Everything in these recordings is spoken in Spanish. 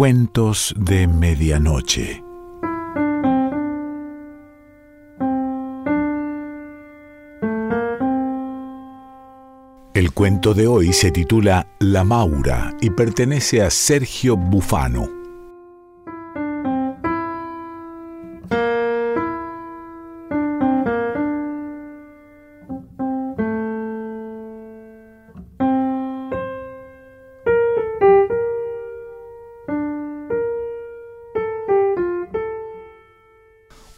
Cuentos de Medianoche. El cuento de hoy se titula La Maura y pertenece a Sergio Bufano.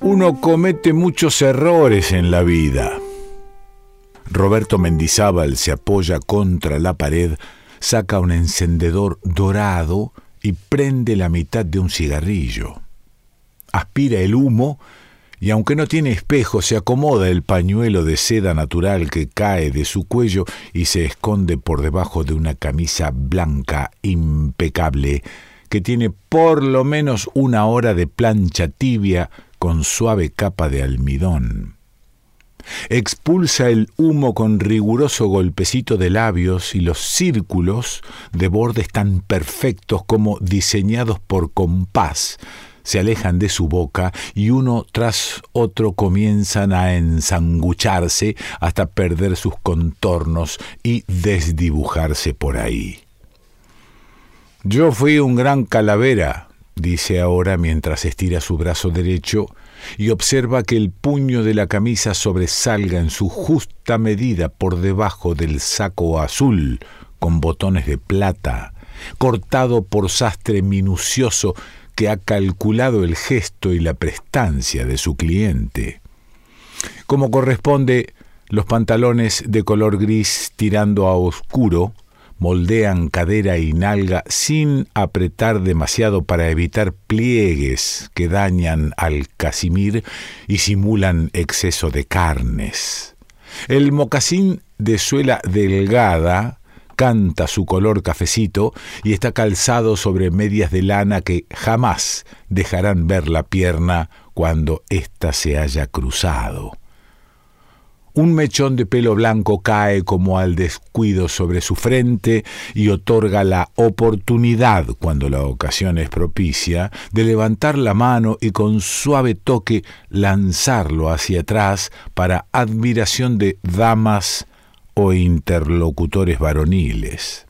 Uno comete muchos errores en la vida. Roberto Mendizábal se apoya contra la pared, saca un encendedor dorado y prende la mitad de un cigarrillo. Aspira el humo y aunque no tiene espejo, se acomoda el pañuelo de seda natural que cae de su cuello y se esconde por debajo de una camisa blanca impecable que tiene por lo menos una hora de plancha tibia con suave capa de almidón. Expulsa el humo con riguroso golpecito de labios y los círculos de bordes tan perfectos como diseñados por compás se alejan de su boca y uno tras otro comienzan a ensangucharse hasta perder sus contornos y desdibujarse por ahí. Yo fui un gran calavera, dice ahora mientras estira su brazo derecho y observa que el puño de la camisa sobresalga en su justa medida por debajo del saco azul con botones de plata, cortado por sastre minucioso que ha calculado el gesto y la prestancia de su cliente. Como corresponde, los pantalones de color gris tirando a oscuro moldean cadera y nalga sin apretar demasiado para evitar pliegues que dañan al casimir y simulan exceso de carnes. El mocasín de suela delgada canta su color cafecito y está calzado sobre medias de lana que jamás dejarán ver la pierna cuando ésta se haya cruzado. Un mechón de pelo blanco cae como al descuido sobre su frente y otorga la oportunidad, cuando la ocasión es propicia, de levantar la mano y con suave toque lanzarlo hacia atrás para admiración de damas o interlocutores varoniles.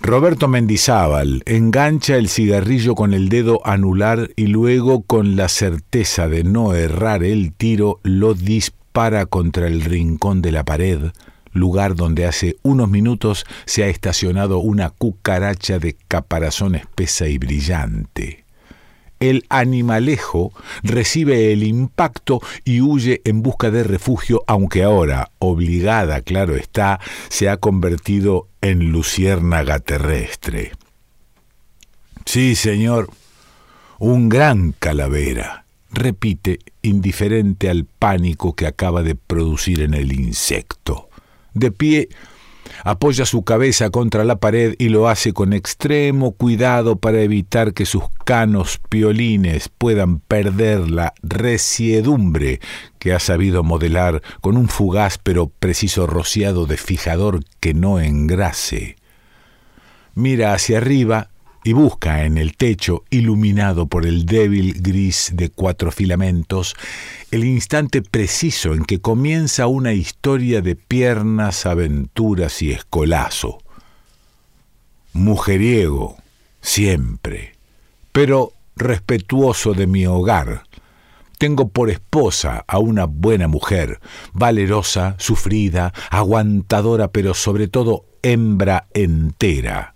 Roberto Mendizábal engancha el cigarrillo con el dedo anular y luego, con la certeza de no errar el tiro, lo dispara contra el rincón de la pared, lugar donde hace unos minutos se ha estacionado una cucaracha de caparazón espesa y brillante el animalejo recibe el impacto y huye en busca de refugio, aunque ahora, obligada, claro está, se ha convertido en luciérnaga terrestre. Sí, señor, un gran calavera, repite, indiferente al pánico que acaba de producir en el insecto. De pie, apoya su cabeza contra la pared y lo hace con extremo cuidado para evitar que sus canos piolines puedan perder la resiedumbre que ha sabido modelar con un fugaz pero preciso rociado de fijador que no engrase. Mira hacia arriba y busca en el techo, iluminado por el débil gris de cuatro filamentos, el instante preciso en que comienza una historia de piernas, aventuras y escolazo. Mujeriego, siempre, pero respetuoso de mi hogar. Tengo por esposa a una buena mujer, valerosa, sufrida, aguantadora, pero sobre todo hembra entera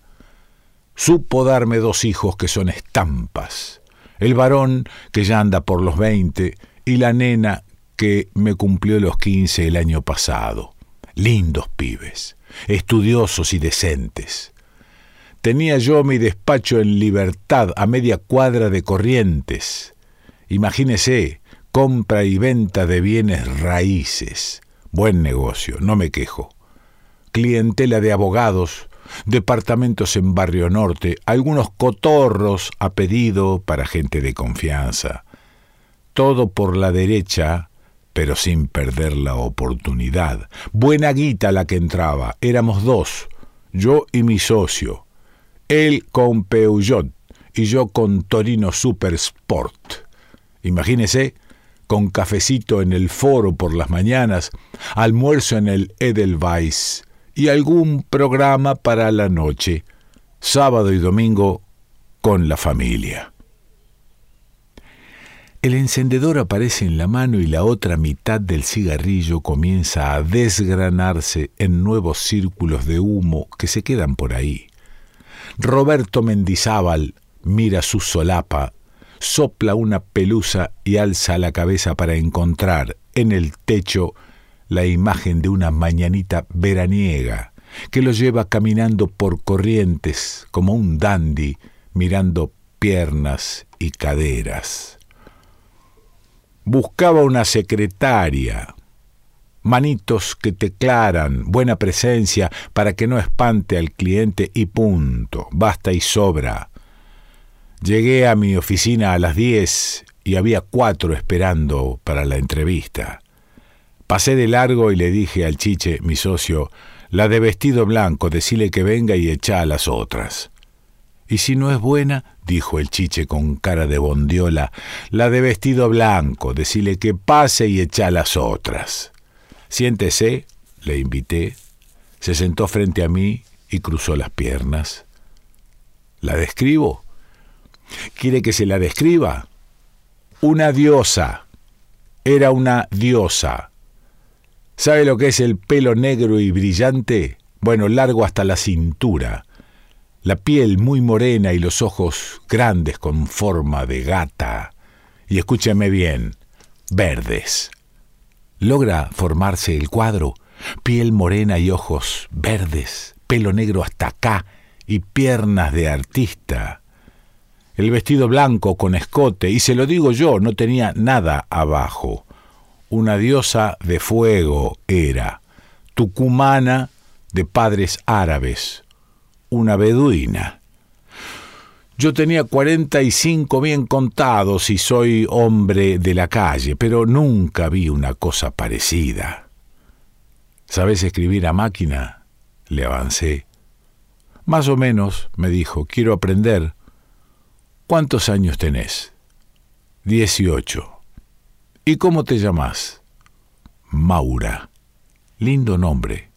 Supo darme dos hijos que son estampas, el varón que ya anda por los veinte y la nena que me cumplió los quince el año pasado. Lindos pibes, estudiosos y decentes. Tenía yo mi despacho en libertad a media cuadra de corrientes. Imagínese, compra y venta de bienes raíces. Buen negocio, no me quejo. Clientela de abogados, departamentos en Barrio Norte, algunos cotorros a pedido para gente de confianza. Todo por la derecha, pero sin perder la oportunidad. Buena guita la que entraba, éramos dos, yo y mi socio. Él con Peugeot y yo con Torino Super Sport. Imagínese, con cafecito en el foro por las mañanas, almuerzo en el Edelweiss y algún programa para la noche, sábado y domingo con la familia. El encendedor aparece en la mano y la otra mitad del cigarrillo comienza a desgranarse en nuevos círculos de humo que se quedan por ahí. Roberto Mendizábal mira su solapa, sopla una pelusa y alza la cabeza para encontrar en el techo la imagen de una mañanita veraniega que lo lleva caminando por corrientes como un dandy mirando piernas y caderas. Buscaba una secretaria, manitos que teclaran, buena presencia para que no espante al cliente y punto, basta y sobra. Llegué a mi oficina a las diez y había cuatro esperando para la entrevista. Pasé de largo y le dije al chiche, mi socio, la de vestido blanco, decile que venga y echa a las otras. Y si no es buena, dijo el chiche con cara de bondiola, la de vestido blanco, decile que pase y echa las otras. Siéntese, le invité. Se sentó frente a mí y cruzó las piernas. ¿La describo? ¿Quiere que se la describa? Una diosa. Era una diosa. ¿Sabe lo que es el pelo negro y brillante? Bueno, largo hasta la cintura la piel muy morena y los ojos grandes con forma de gata. Y escúcheme bien, verdes. Logra formarse el cuadro, piel morena y ojos verdes, pelo negro hasta acá y piernas de artista. El vestido blanco con escote, y se lo digo yo, no tenía nada abajo. Una diosa de fuego era, tucumana de padres árabes, una beduina. Yo tenía cuarenta y cinco bien contados y soy hombre de la calle, pero nunca vi una cosa parecida. ¿Sabes escribir a máquina? Le avancé. Más o menos, me dijo, quiero aprender. ¿Cuántos años tenés? Dieciocho. ¿Y cómo te llamas? Maura. Lindo nombre.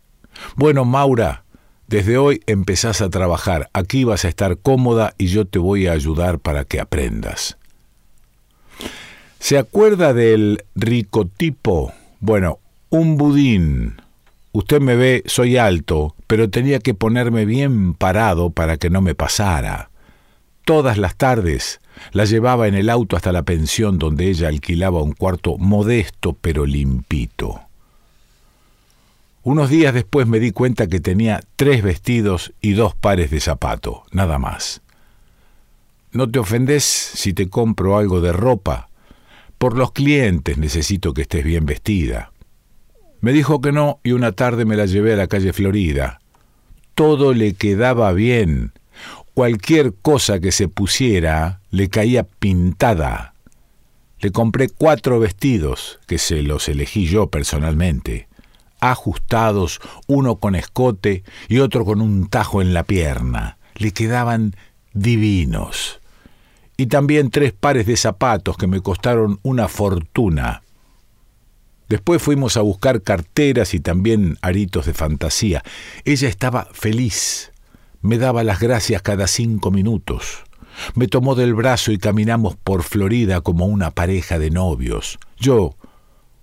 Bueno, Maura, desde hoy empezás a trabajar, aquí vas a estar cómoda y yo te voy a ayudar para que aprendas. ¿Se acuerda del ricotipo? Bueno, un budín. Usted me ve, soy alto, pero tenía que ponerme bien parado para que no me pasara. Todas las tardes la llevaba en el auto hasta la pensión donde ella alquilaba un cuarto modesto pero limpito. Unos días después me di cuenta que tenía tres vestidos y dos pares de zapato, nada más. ¿No te ofendes si te compro algo de ropa? Por los clientes necesito que estés bien vestida. Me dijo que no y una tarde me la llevé a la calle Florida. Todo le quedaba bien. Cualquier cosa que se pusiera le caía pintada. Le compré cuatro vestidos, que se los elegí yo personalmente ajustados, uno con escote y otro con un tajo en la pierna. Le quedaban divinos. Y también tres pares de zapatos que me costaron una fortuna. Después fuimos a buscar carteras y también aritos de fantasía. Ella estaba feliz. Me daba las gracias cada cinco minutos. Me tomó del brazo y caminamos por Florida como una pareja de novios. Yo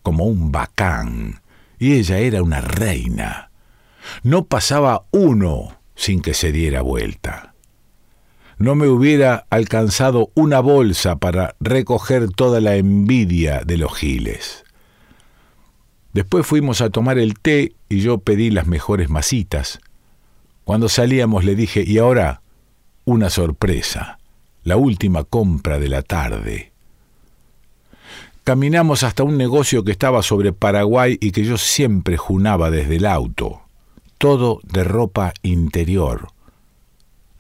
como un bacán y ella era una reina. No pasaba uno sin que se diera vuelta. No me hubiera alcanzado una bolsa para recoger toda la envidia de los giles. Después fuimos a tomar el té y yo pedí las mejores masitas. Cuando salíamos le dije, y ahora, una sorpresa, la última compra de la tarde. Caminamos hasta un negocio que estaba sobre Paraguay y que yo siempre junaba desde el auto. Todo de ropa interior.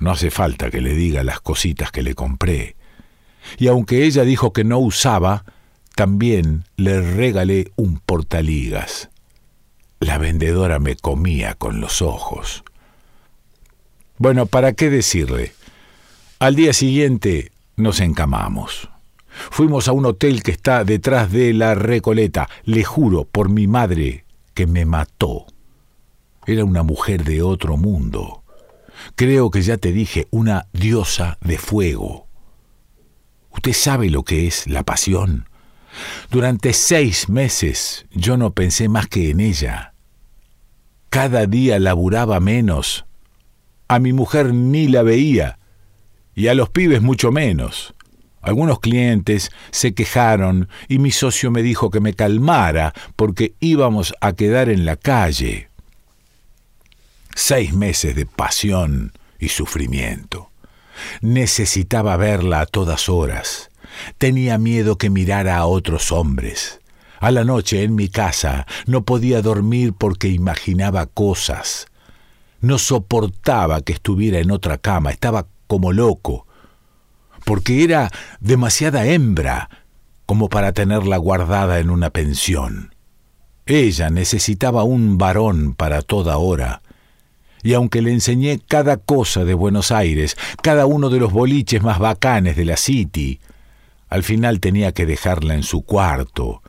No hace falta que le diga las cositas que le compré. Y aunque ella dijo que no usaba, también le regalé un portaligas. La vendedora me comía con los ojos. Bueno, ¿para qué decirle? Al día siguiente nos encamamos. Fuimos a un hotel que está detrás de la Recoleta. Le juro por mi madre que me mató. Era una mujer de otro mundo. Creo que ya te dije, una diosa de fuego. ¿Usted sabe lo que es la pasión? Durante seis meses yo no pensé más que en ella. Cada día laburaba menos. A mi mujer ni la veía y a los pibes mucho menos. Algunos clientes se quejaron y mi socio me dijo que me calmara porque íbamos a quedar en la calle. Seis meses de pasión y sufrimiento. Necesitaba verla a todas horas. Tenía miedo que mirara a otros hombres. A la noche en mi casa no podía dormir porque imaginaba cosas. No soportaba que estuviera en otra cama, estaba como loco, porque era demasiada hembra como para tenerla guardada en una pensión. Ella necesitaba un varón para toda hora, y aunque le enseñé cada cosa de Buenos Aires, cada uno de los boliches más bacanes de la City, al final tenía que dejarla en su cuarto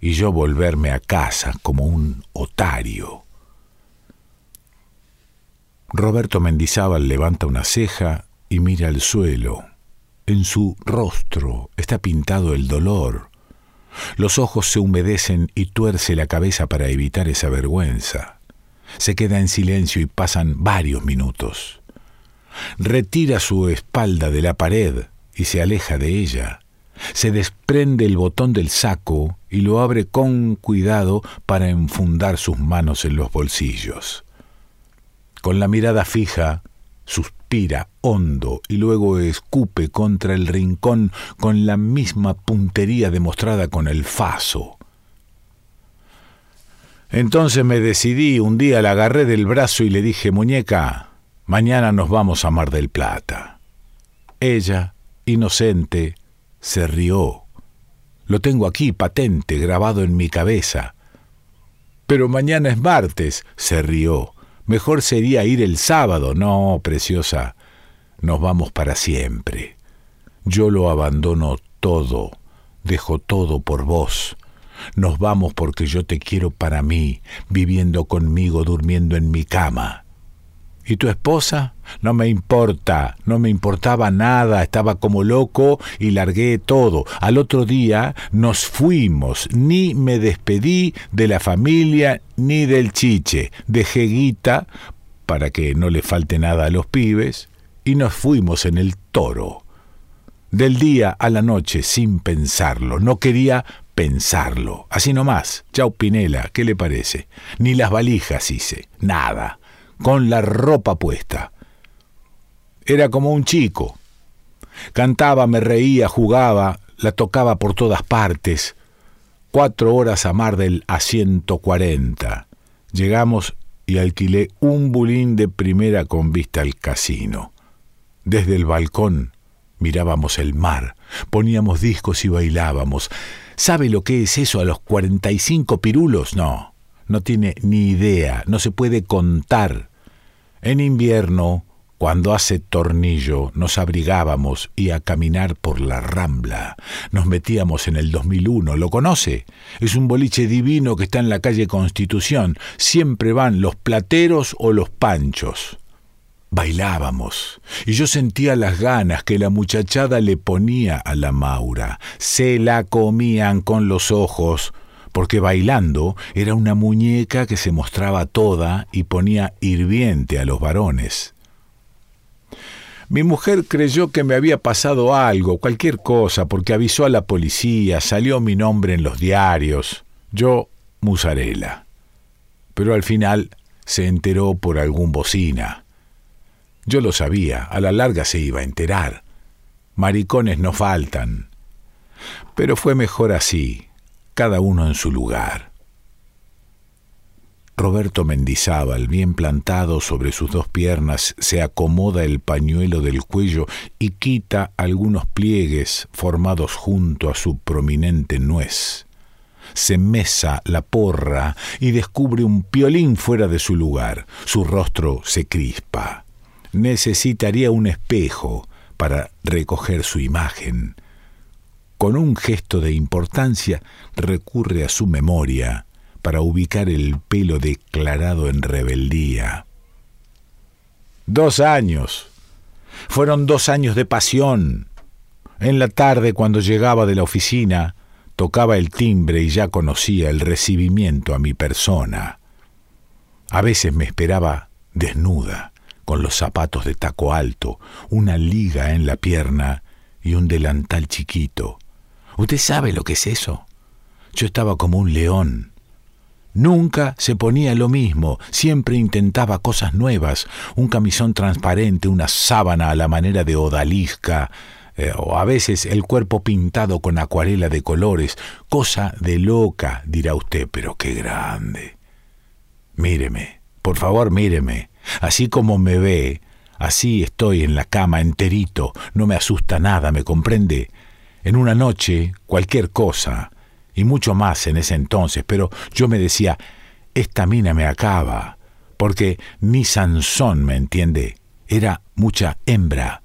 y yo volverme a casa como un otario. Roberto Mendizábal levanta una ceja y mira al suelo. En su rostro está pintado el dolor. Los ojos se humedecen y tuerce la cabeza para evitar esa vergüenza. Se queda en silencio y pasan varios minutos. Retira su espalda de la pared y se aleja de ella. Se desprende el botón del saco y lo abre con cuidado para enfundar sus manos en los bolsillos. Con la mirada fija, suspira hondo y luego escupe contra el rincón con la misma puntería demostrada con el faso. Entonces me decidí, un día la agarré del brazo y le dije, muñeca, mañana nos vamos a Mar del Plata. Ella, inocente, se rió. Lo tengo aquí patente, grabado en mi cabeza. Pero mañana es martes, se rió. Mejor sería ir el sábado. No, preciosa, nos vamos para siempre. Yo lo abandono todo, dejo todo por vos. Nos vamos porque yo te quiero para mí, viviendo conmigo, durmiendo en mi cama. ¿Y tu esposa? No me importa, no me importaba nada, estaba como loco y largué todo. Al otro día nos fuimos, ni me despedí de la familia ni del chiche. Dejé guita para que no le falte nada a los pibes y nos fuimos en el toro. Del día a la noche sin pensarlo, no quería pensarlo. Así nomás. Chau Pinela, ¿qué le parece? Ni las valijas hice, nada con la ropa puesta. Era como un chico. Cantaba, me reía, jugaba, la tocaba por todas partes. Cuatro horas a Mar del a 140. Llegamos y alquilé un bulín de primera con vista al casino. Desde el balcón mirábamos el mar, poníamos discos y bailábamos. ¿Sabe lo que es eso a los 45 pirulos? No, no tiene ni idea, no se puede contar. En invierno, cuando hace tornillo, nos abrigábamos y a caminar por la rambla. Nos metíamos en el 2001. ¿Lo conoce? Es un boliche divino que está en la calle Constitución. Siempre van los plateros o los panchos. Bailábamos, y yo sentía las ganas que la muchachada le ponía a la Maura. Se la comían con los ojos, porque bailando era una muñeca que se mostraba toda y ponía hirviente a los varones. Mi mujer creyó que me había pasado algo, cualquier cosa, porque avisó a la policía, salió mi nombre en los diarios, yo musarela. Pero al final se enteró por algún bocina. Yo lo sabía, a la larga se iba a enterar. Maricones no faltan. Pero fue mejor así cada uno en su lugar. Roberto Mendizábal, bien plantado sobre sus dos piernas, se acomoda el pañuelo del cuello y quita algunos pliegues formados junto a su prominente nuez. Se mesa la porra y descubre un piolín fuera de su lugar. Su rostro se crispa. necesitaría un espejo para recoger su imagen. Con un gesto de importancia recurre a su memoria para ubicar el pelo declarado en rebeldía. Dos años. Fueron dos años de pasión. En la tarde, cuando llegaba de la oficina, tocaba el timbre y ya conocía el recibimiento a mi persona. A veces me esperaba desnuda, con los zapatos de taco alto, una liga en la pierna y un delantal chiquito. ¿Usted sabe lo que es eso? Yo estaba como un león. Nunca se ponía lo mismo, siempre intentaba cosas nuevas, un camisón transparente, una sábana a la manera de odalisca, eh, o a veces el cuerpo pintado con acuarela de colores, cosa de loca, dirá usted, pero qué grande. Míreme, por favor míreme, así como me ve, así estoy en la cama enterito, no me asusta nada, ¿me comprende? En una noche, cualquier cosa, y mucho más en ese entonces, pero yo me decía, esta mina me acaba, porque ni Sansón, ¿me entiende? Era mucha hembra.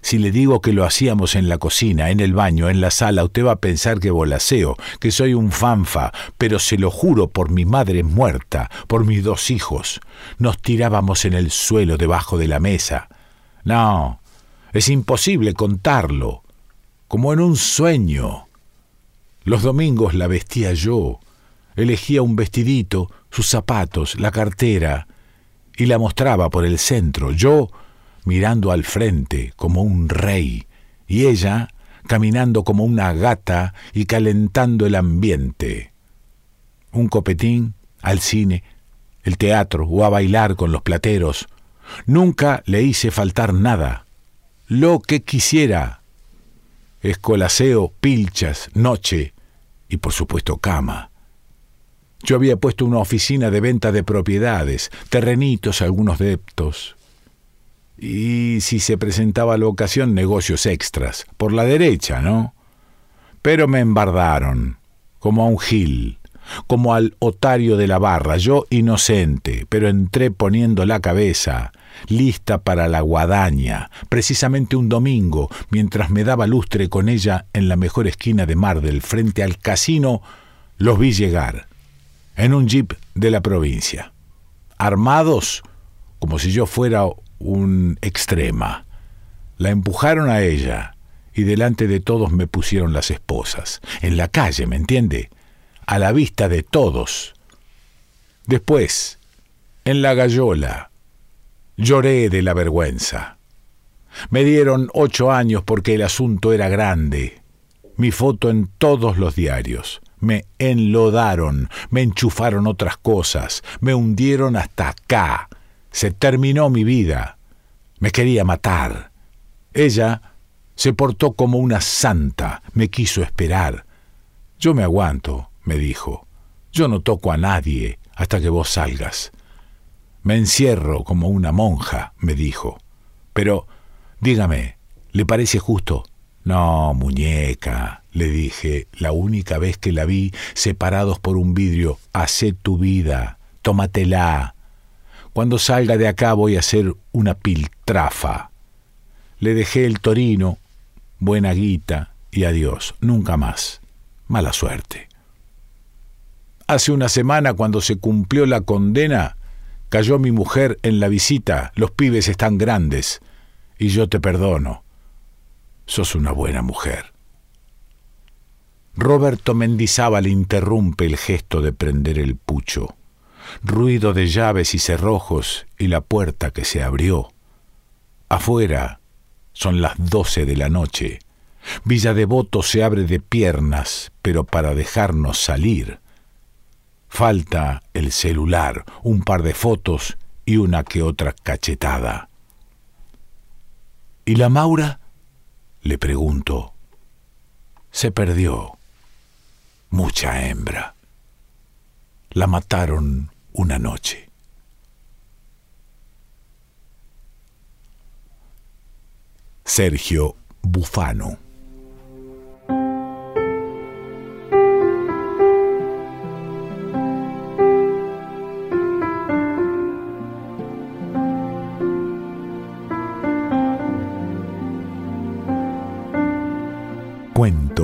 Si le digo que lo hacíamos en la cocina, en el baño, en la sala, usted va a pensar que volaseo, que soy un fanfa, pero se lo juro por mi madre muerta, por mis dos hijos. Nos tirábamos en el suelo debajo de la mesa. No, es imposible contarlo, como en un sueño. Los domingos la vestía yo, elegía un vestidito, sus zapatos, la cartera, y la mostraba por el centro. Yo mirando al frente como un rey, y ella caminando como una gata y calentando el ambiente. Un copetín al cine, el teatro o a bailar con los plateros. Nunca le hice faltar nada. Lo que quisiera. Escolaseo, pilchas, noche y por supuesto cama. Yo había puesto una oficina de venta de propiedades, terrenitos, algunos deptos, y si se presentaba la ocasión, negocios extras, por la derecha, ¿no? Pero me embardaron, como a un gil, como al otario de la barra, yo inocente, pero entré poniendo la cabeza, lista para la guadaña, precisamente un domingo, mientras me daba lustre con ella en la mejor esquina de Mardel, frente al casino, los vi llegar, en un jeep de la provincia, armados como si yo fuera un extrema. La empujaron a ella y delante de todos me pusieron las esposas. En la calle, ¿me entiende? A la vista de todos. Después, en la gallola, lloré de la vergüenza. Me dieron ocho años porque el asunto era grande. Mi foto en todos los diarios. Me enlodaron, me enchufaron otras cosas, me hundieron hasta acá, se terminó mi vida. Me quería matar. Ella se portó como una santa, me quiso esperar. Yo me aguanto, me dijo. Yo no toco a nadie hasta que vos salgas. Me encierro como una monja, me dijo. Pero, dígame, ¿le parece justo? No, muñeca, le dije, la única vez que la vi separados por un vidrio, hacé tu vida, tómatela, cuando salga de acá voy a hacer una piltrafa. Le dejé el torino, buena guita y adiós, nunca más. Mala suerte. Hace una semana, cuando se cumplió la condena, cayó mi mujer en la visita, los pibes están grandes, y yo te perdono. Sos una buena mujer. Roberto Mendizábal interrumpe el gesto de prender el pucho ruido de llaves y cerrojos y la puerta que se abrió. Afuera son las doce de la noche. Villa Devoto se abre de piernas, pero para dejarnos salir. Falta el celular, un par de fotos y una que otra cachetada. ¿Y la Maura? Le pregunto. Se perdió. Mucha hembra. La mataron una noche. Sergio Bufano